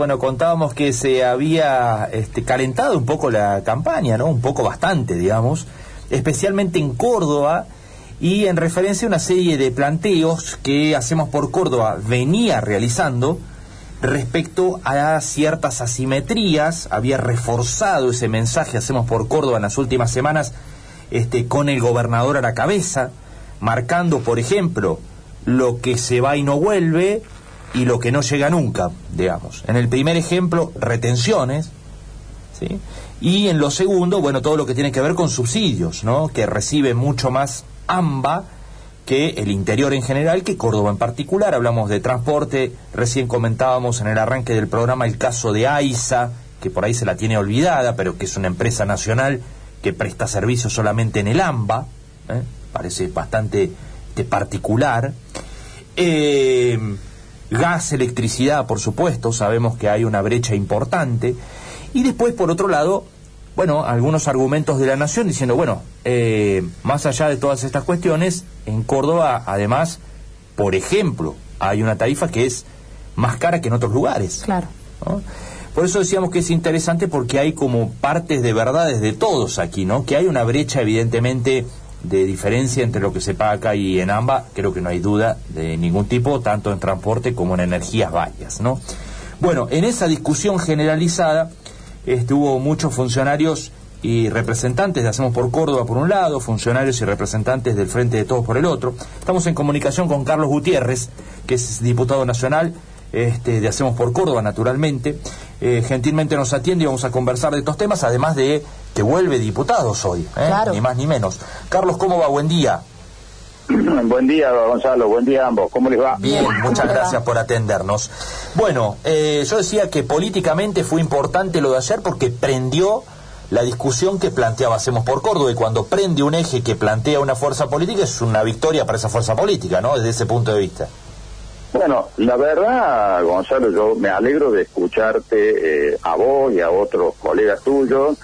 Bueno, contábamos que se había este, calentado un poco la campaña, ¿no? Un poco bastante, digamos, especialmente en Córdoba y en referencia a una serie de planteos que Hacemos por Córdoba venía realizando respecto a ciertas asimetrías, había reforzado ese mensaje Hacemos por Córdoba en las últimas semanas este, con el gobernador a la cabeza, marcando, por ejemplo, lo que se va y no vuelve y lo que no llega nunca, digamos. En el primer ejemplo, retenciones, ¿sí? Y en lo segundo, bueno, todo lo que tiene que ver con subsidios, ¿no? Que recibe mucho más AMBA que el interior en general, que Córdoba en particular. Hablamos de transporte, recién comentábamos en el arranque del programa el caso de AISA, que por ahí se la tiene olvidada, pero que es una empresa nacional que presta servicios solamente en el AMBA, ¿eh? parece bastante particular. Eh, gas, electricidad, por supuesto, sabemos que hay una brecha importante. Y después, por otro lado, bueno, algunos argumentos de la Nación diciendo, bueno, eh, más allá de todas estas cuestiones, en Córdoba, además, por ejemplo, hay una tarifa que es más cara que en otros lugares. Claro. Por eso decíamos que es interesante porque hay como partes de verdades de todos aquí, ¿no? Que hay una brecha evidentemente de diferencia entre lo que se paga acá y en AMBA, creo que no hay duda de ningún tipo, tanto en transporte como en energías varias, ¿no? Bueno, en esa discusión generalizada estuvo muchos funcionarios y representantes de Hacemos por Córdoba por un lado, funcionarios y representantes del Frente de Todos por el otro. Estamos en comunicación con Carlos Gutiérrez, que es diputado nacional este, de Hacemos por Córdoba, naturalmente. Eh, gentilmente nos atiende y vamos a conversar de estos temas, además de que vuelve diputados hoy, ¿eh? ni más ni menos. Carlos, ¿cómo va? Buen día. Buen día, Gonzalo. Buen día a ambos. ¿Cómo les va? Bien, muchas gracias por atendernos. Bueno, eh, yo decía que políticamente fue importante lo de ayer porque prendió la discusión que planteaba Hacemos por Córdoba y cuando prende un eje que plantea una fuerza política es una victoria para esa fuerza política, ¿no? Desde ese punto de vista. Bueno, la verdad, Gonzalo, yo me alegro de escucharte eh, a vos y a otros colegas tuyos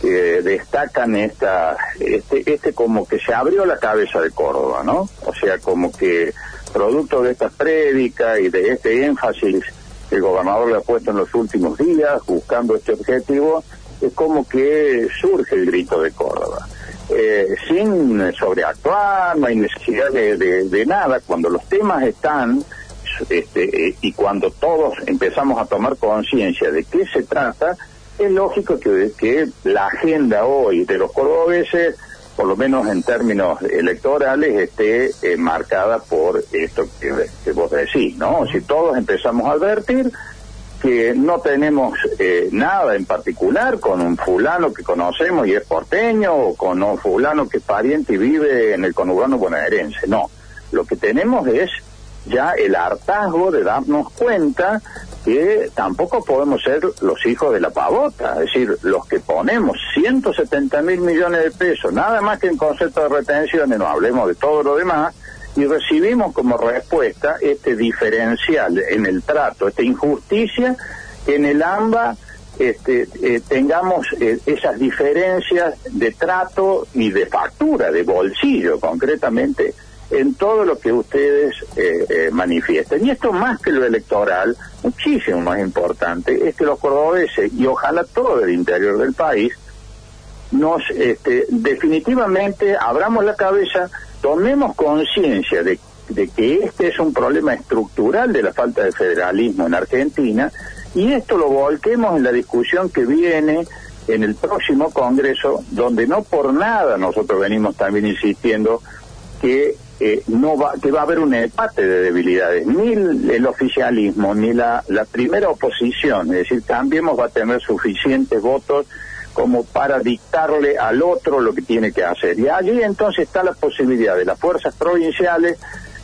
que destacan esta, este, este como que se abrió la cabeza de Córdoba, ¿no? O sea, como que producto de esta prédica y de este énfasis que el gobernador le ha puesto en los últimos días buscando este objetivo, es como que surge el grito de Córdoba. Eh, sin sobreactuar, no hay necesidad de, de nada, cuando los temas están este, eh, y cuando todos empezamos a tomar conciencia de qué se trata, es lógico que, que la agenda hoy de los cordobeses, por lo menos en términos electorales, esté eh, marcada por esto que, vos decís, ¿no? Si todos empezamos a advertir que no tenemos eh, nada en particular con un fulano que conocemos y es porteño, o con un fulano que es pariente y vive en el conurbano bonaerense, no. Lo que tenemos es ya el hartazgo de darnos cuenta que tampoco podemos ser los hijos de la pavota, es decir, los que ponemos 170 mil millones de pesos, nada más que en concepto de retenciones, no hablemos de todo lo demás, y recibimos como respuesta este diferencial en el trato, esta injusticia, que en el AMBA este, eh, tengamos eh, esas diferencias de trato y de factura, de bolsillo concretamente, en todo lo que ustedes eh, eh, manifiestan. Y esto más que lo electoral, muchísimo más importante, es que los cordobeses y ojalá todo el interior del país nos este, definitivamente abramos la cabeza, tomemos conciencia de que este es un problema estructural de la falta de federalismo en Argentina y esto lo volquemos en la discusión que viene en el próximo Congreso, donde no por nada nosotros venimos también insistiendo que eh, no va, que va a haber un empate de debilidades. Ni el, oficialismo, ni la, la primera oposición, es decir, Cambiemos va a tener suficientes votos como para dictarle al otro lo que tiene que hacer. Y allí entonces está la posibilidad de las fuerzas provinciales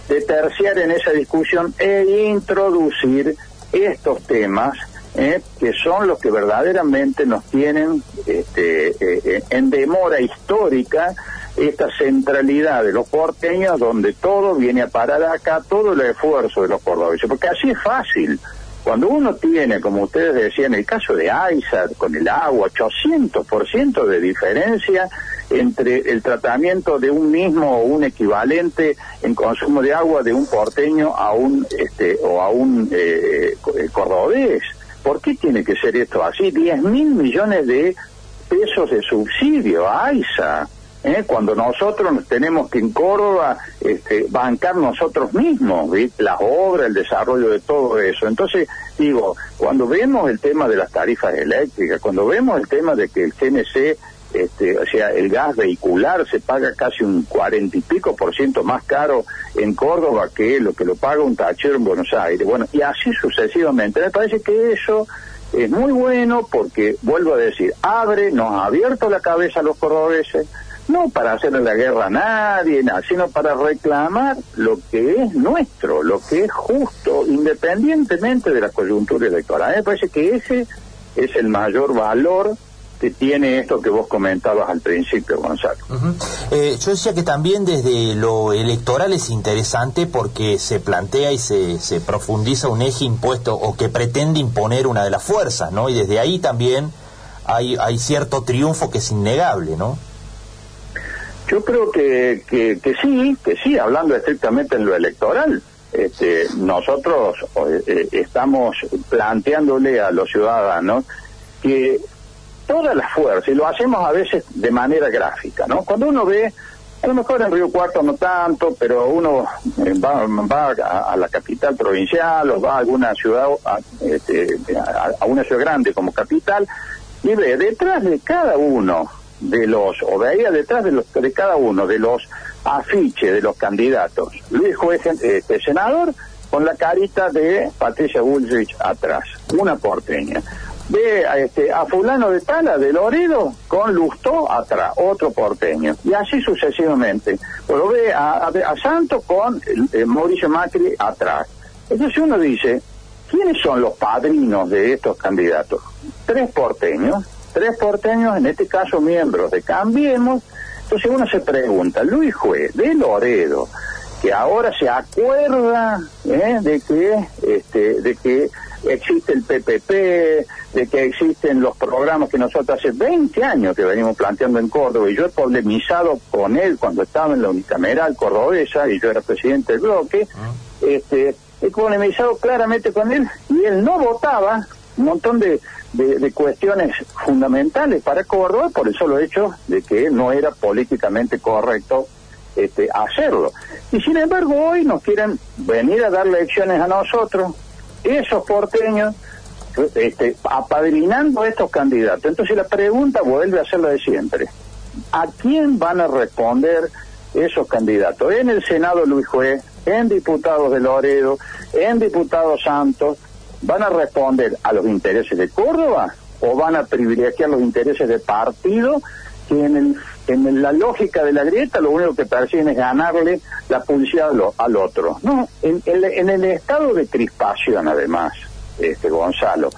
de terciar en esa discusión e introducir estos temas eh, que son los que verdaderamente nos tienen este, eh, en demora histórica esta centralidad de los porteños donde todo viene a parar acá, todo el esfuerzo de los cordobeses, porque así es fácil. Cuando uno tiene, como ustedes decían, el caso de AISA con el agua, 800% de diferencia entre el tratamiento de un mismo o un equivalente en consumo de agua de un porteño a un este o a un eh, cordobés. ¿por qué tiene que ser esto así? 10 mil millones de pesos de subsidio a AISA. ¿Eh? cuando nosotros tenemos que en Córdoba este, bancar nosotros mismos las obras, el desarrollo de todo eso. Entonces, digo, cuando vemos el tema de las tarifas eléctricas, cuando vemos el tema de que el CNC, este, o sea, el gas vehicular se paga casi un cuarenta y pico por ciento más caro en Córdoba que lo que lo paga un tachero en Buenos Aires. Bueno, y así sucesivamente. Me parece que eso es muy bueno porque, vuelvo a decir, abre, nos ha abierto la cabeza a los cordobeses, no para hacerle la guerra a nadie, sino para reclamar lo que es nuestro, lo que es justo, independientemente de la coyuntura electoral. Me parece que ese es el mayor valor que tiene esto que vos comentabas al principio, Gonzalo. Eh, yo decía que también desde lo electoral es interesante porque se plantea y se, se profundiza un eje impuesto o que pretende imponer una de las fuerzas, ¿no? Y desde ahí también hay, hay cierto triunfo que es innegable, ¿no? Yo creo que, que, sí, que sí, hablando estrictamente en lo electoral. Este, nosotros eh, estamos planteándole a los ciudadanos que todas las fuerzas, y lo hacemos a veces de manera gráfica, ¿no? Cuando uno ve, a lo mejor en Río Cuarto no tanto, pero uno eh, va, va a, la capital provincial o va a alguna ciudad, este, a una ciudad grande como capital, y ve detrás de cada uno de los, o veía detrás de, los, de cada uno de los afiches de los candidatos. Luis Juez, este, senador, con la carita de Patricia Bullrich atrás, una porteña. Ve a, este, a fulano de Tala, de Loredo, con Lustó atrás, otro porteño. Y así sucesivamente. Pero ve a, a, Santo con eh, Mauricio Macri atrás. Entonces uno dice, ¿quiénes son los padrinos de estos candidatos? Tres porteños, tres porteños, en este caso miembros de Cambiemos. Entonces uno se pregunta, Luis Juez de Loredo, que ahora se acuerda ¿eh? de que este, de que existe el PPP, de que existen los programas que nosotros hace 20 años que venimos planteando en Córdoba y yo he polemizado con él cuando estaba en la unicameral cordobesa y yo era presidente del bloque, ah. este, he polemizado claramente con él y él no votaba un montón de, de, cuestiones fundamentales para Córdoba por el solo hecho de que no era políticamente correcto este, hacerlo. Y sin embargo hoy nos quieren venir a dar lecciones a nosotros, esos porteños, este, apadrinando a estos candidatos. Entonces la pregunta vuelve a ser la de siempre. ¿A quién van a responder esos candidatos? En el Senado Luis Juez, en diputados de Loredo, en diputados Santos, ¿Van a responder a los intereses de Córdoba o van a privilegiar los intereses de partido que en, el, en la lógica de la grieta lo único que persiguen es ganarle la publicidad al, otro? No, en, en, el estado de crispación además, este Gonzalo,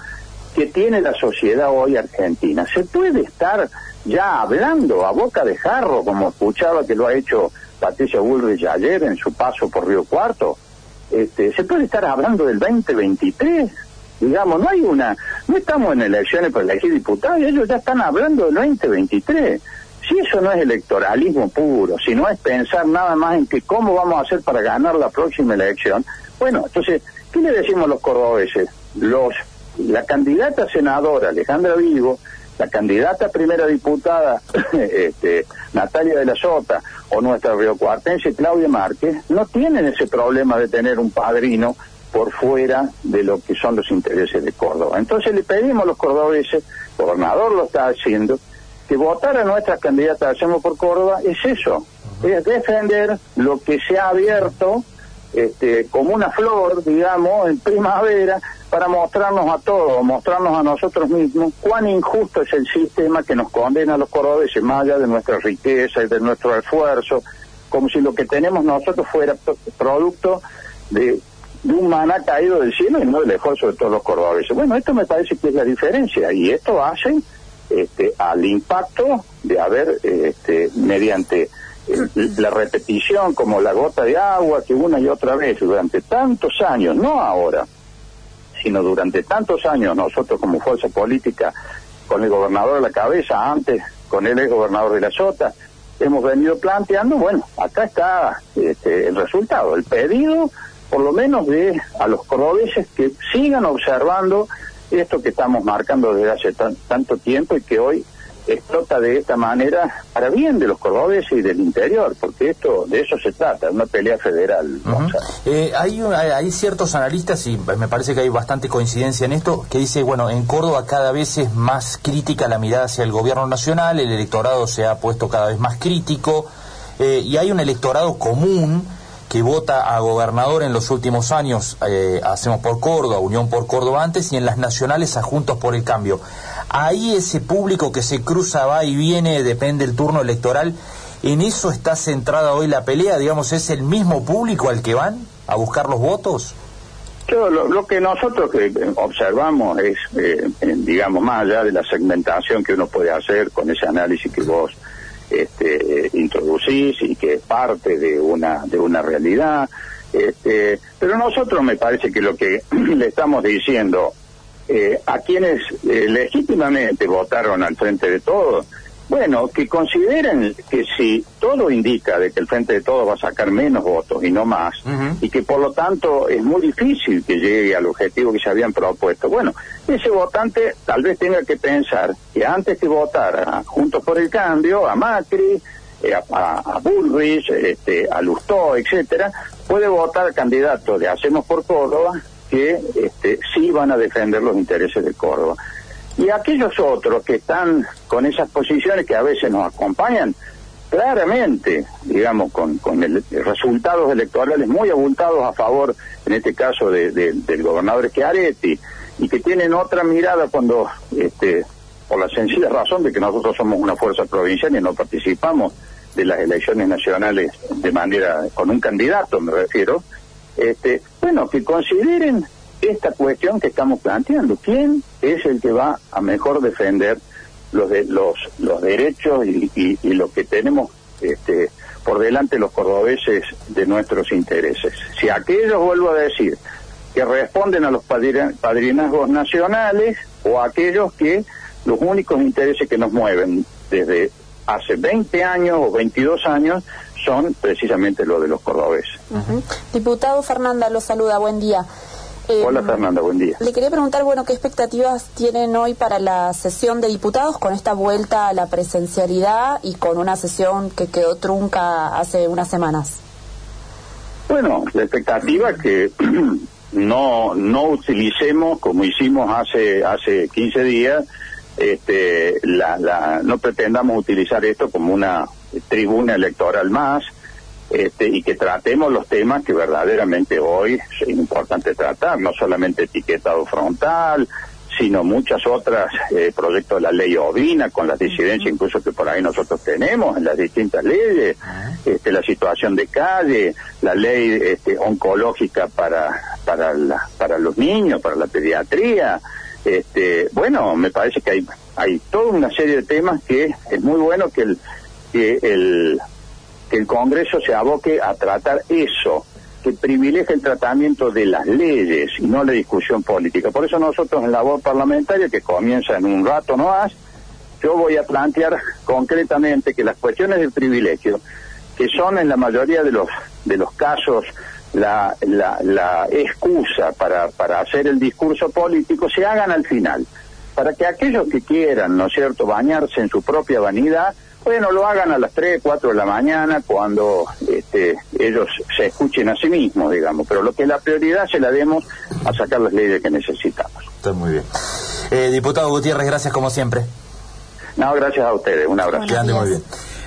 que tiene la sociedad hoy argentina, se puede estar ya hablando a boca de jarro, como escuchaba que lo ha hecho Patricia Bullrich ayer en su paso por Río Cuarto, este, se puede estar hablando del 2023. Digamos, no hay una, no estamos en elecciones para elegir diputados ellos ya están hablando del 2023. Si eso no es electoralismo puro, si no es pensar nada más en que cómo vamos a hacer para ganar la próxima elección, bueno, entonces, ¿qué le decimos a los cordobeses? Los, la candidata senadora Alejandra Vigo la candidata primera diputada este, Natalia de la Sota o nuestra riocuartense Claudia Márquez no tienen ese problema de tener un padrino por fuera de lo que son los intereses de Córdoba. Entonces le pedimos a los cordobeses, el gobernador lo está haciendo, que votar a nuestras candidatas Hacemos por Córdoba es eso, es defender lo que se ha abierto este, como una flor, digamos, en primavera, para mostrarnos a todos, mostrarnos a nosotros mismos cuán injusto es el sistema que nos condena a los cordobeses, más allá de nuestra riqueza y de nuestro esfuerzo, como si lo que tenemos nosotros fuera producto de, un maná caído del cielo y no del esfuerzo de todos los cordobeses. Bueno, esto me parece que es la diferencia y esto hace este, al impacto de haber, este, mediante la repetición como la gota de agua que una y otra vez durante tantos años, no ahora, sino durante tantos años nosotros como fuerza política, con el gobernador a la cabeza, antes con el ex gobernador de la Sota, hemos venido planteando, bueno, acá está este, el resultado, el pedido por lo menos de a los cordobeses que sigan observando esto que estamos marcando desde hace tanto tiempo y que hoy explota de esta manera para bien de los cordobeses y del interior, porque esto de eso se trata, una pelea federal. Eh, hay, hay ciertos analistas, y me parece que hay bastante coincidencia en esto, que dice, bueno, en Córdoba cada vez es más crítica la mirada hacia el gobierno nacional, el electorado se ha puesto cada vez más crítico, eh, y hay un electorado común que vota a gobernador en los últimos años, eh, Hacemos por Córdoba, Unión por Córdoba antes, y en las nacionales a Juntos por el Cambio. Ahí ese público que se cruza, va y viene, depende del turno electoral, ¿en eso está centrada hoy la pelea? Digamos, ¿es el mismo público al que van a buscar los votos? lo, que nosotros observamos es, eh, digamos, más allá de la segmentación que uno puede hacer con ese análisis que vos este, introducís y que es parte de una, de una realidad. Este, pero nosotros me parece que lo que le estamos diciendo eh, a quienes eh, legítimamente votaron al frente de todos, bueno, que consideren que si todo indica de que el Frente de Todos va a sacar menos votos y no más, y que por lo tanto es muy difícil que llegue al objetivo que se habían propuesto, bueno, ese votante tal vez tenga que pensar que antes que votar Juntos por el Cambio, a Macri, eh, a, a, Bullrich, este, a Lustó, etcétera, puede votar candidato de Hacemos por Córdoba que este, sí van a defender los intereses de Córdoba. Y aquellos otros que están con esas posiciones que a veces nos acompañan, claramente, digamos, con, el, resultados electorales muy abultados a favor, en este caso, de, del gobernador Schiaretti, y que tienen otra mirada cuando, este, por la sencilla razón de que nosotros somos una fuerza provincial y no participamos de las elecciones nacionales de manera, con un candidato me refiero, este, bueno, que consideren esta cuestión que estamos planteando. ¿Quién es el que va a mejor defender los de, los, los derechos y, y, lo que tenemos este, por delante los cordobeses de nuestros intereses? Si aquellos, vuelvo a decir, que responden a los padrinazgos nacionales o aquellos que los únicos intereses que nos mueven desde hace 20 años o 22 años son precisamente los de los cordobeses. Diputado Fernanda, lo saluda, buen día. Hola em, Fernanda, buen día. Le quería preguntar, bueno, ¿qué expectativas tienen hoy para la sesión de diputados con esta vuelta a la presencialidad y con una sesión que quedó trunca hace unas semanas? Bueno, la expectativa es que no no utilicemos como hicimos hace hace 15 días este la, la no pretendamos utilizar esto como una tribuna electoral más este, y que tratemos los temas que verdaderamente hoy es importante tratar, no solamente etiquetado frontal, sino muchas otras eh, proyectos de la ley ovina con las disidencias incluso que por ahí nosotros tenemos en las distintas leyes, este, la situación de calle, la ley este, oncológica para para la, para los niños, para la pediatría, este, bueno, me parece que hay hay toda una serie de temas que es muy bueno que el que el que el Congreso se aboque a tratar eso, que privilegie el tratamiento de las leyes y no la discusión política. Por eso nosotros en la voz parlamentaria, que comienza en un rato no más, yo voy a plantear concretamente que las cuestiones de privilegio, que son en la mayoría de los, de los casos la, la, la excusa para, para hacer el discurso político, se hagan al final, para que aquellos que quieran, ¿no es cierto?, bañarse en su propia vanidad, bueno, lo hagan a las 3, 4 de la mañana cuando este, ellos se escuchen a sí mismos, digamos, pero lo que es la prioridad se la demos a sacar las leyes que necesitamos. Está muy bien. Eh, diputado Gutiérrez, gracias como siempre. No, gracias a ustedes, un abrazo. Que ande muy bien.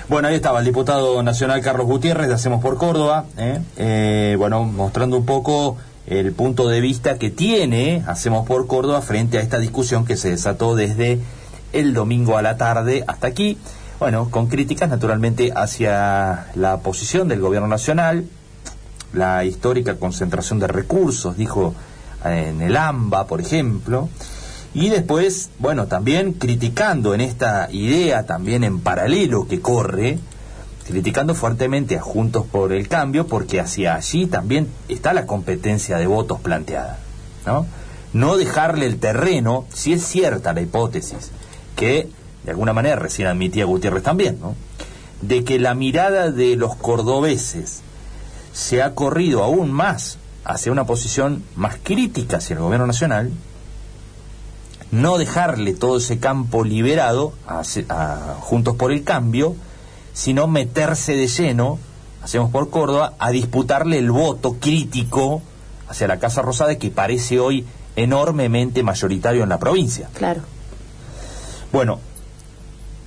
Bueno, ahí estaba el diputado nacional Carlos Gutiérrez de Hacemos por Córdoba, ¿eh? Eh, bueno, mostrando un poco el punto de vista que tiene Hacemos por Córdoba frente a esta discusión que se desató desde el domingo a la tarde hasta aquí. Bueno, con críticas naturalmente hacia la posición del gobierno nacional, la histórica concentración de recursos, dijo en el AMBA, por ejemplo, y después, bueno, también criticando en esta idea, también en paralelo que corre, criticando fuertemente a Juntos por el Cambio, porque hacia allí también está la competencia de votos planteada, ¿no? No dejarle el terreno, si es cierta la hipótesis, que de alguna manera recién admitía Gutiérrez también, ¿no? de que la mirada de los cordobeses se ha corrido aún más hacia una posición más crítica hacia el gobierno nacional, no dejarle todo ese campo liberado a, a Juntos por el Cambio, sino meterse de lleno, hacemos por Córdoba, a disputarle el voto crítico hacia la Casa Rosada que parece hoy enormemente mayoritario en la provincia. Claro. Bueno,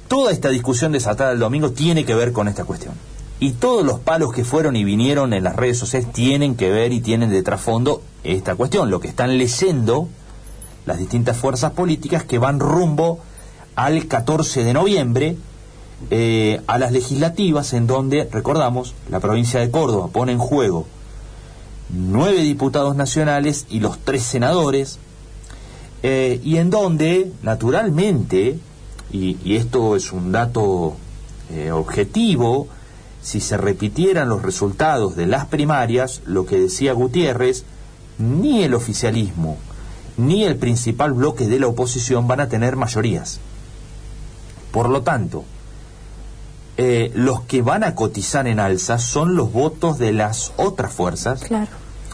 toda esta discusión desatada el domingo tiene que ver con esta cuestión. Y todos los palos que fueron y vinieron en las redes sociales tienen que ver y tienen de trasfondo esta cuestión. Lo que están leyendo las distintas fuerzas políticas que van rumbo al 14 de noviembre eh, a las legislativas en donde, recordamos, la provincia de Córdoba pone en juego nueve diputados nacionales y los tres senadores, eh, y en donde, naturalmente, y, esto es un dato eh, objetivo, si se repitieran los resultados de las primarias, lo que decía Gutiérrez, ni el oficialismo ni el principal bloque de la oposición van a tener mayorías. Por lo tanto, eh, los que van a cotizar en alza son los votos de las otras fuerzas, claro.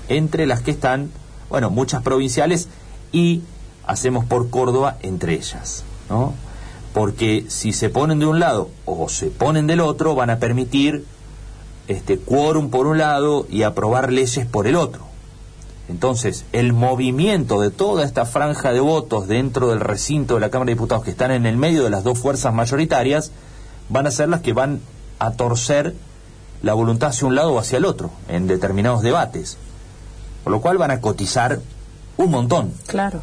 entre las que están, bueno, muchas provinciales y hacemos por Córdoba entre ellas, ¿no? Porque si se ponen de un lado o se ponen del otro, van a permitir este quórum por un lado y aprobar leyes por el otro. Entonces, el movimiento de toda esta franja de votos dentro del recinto de la Cámara de Diputados que están en el medio de las dos fuerzas mayoritarias van a ser las que van a torcer la voluntad hacia un lado o hacia el otro en determinados debates. Por lo cual van a cotizar un montón. Claro.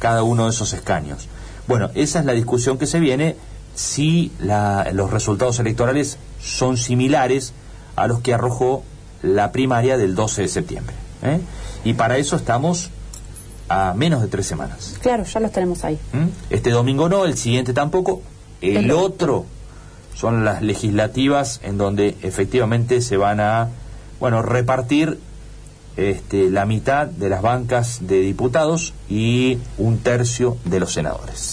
Cada uno de esos escaños. Bueno, esa es la discusión que se viene si los resultados electorales son similares a los que arrojó la primaria del 12 de septiembre. ¿eh? Y para eso estamos a menos de tres semanas. Claro, ya los tenemos ahí. ¿Mm? Este domingo no, el siguiente tampoco. El, otro son las legislativas en donde efectivamente se van a, bueno, repartir este, la mitad de las bancas de diputados y un tercio de los senadores.